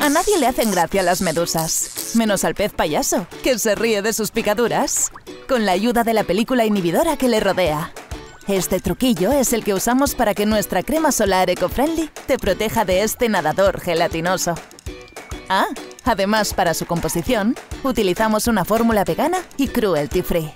A nadie le hacen gracia las medusas, menos al pez payaso, que se ríe de sus picaduras, con la ayuda de la película inhibidora que le rodea. Este truquillo es el que usamos para que nuestra crema solar eco-friendly te proteja de este nadador gelatinoso. Ah, además para su composición, utilizamos una fórmula vegana y cruelty free.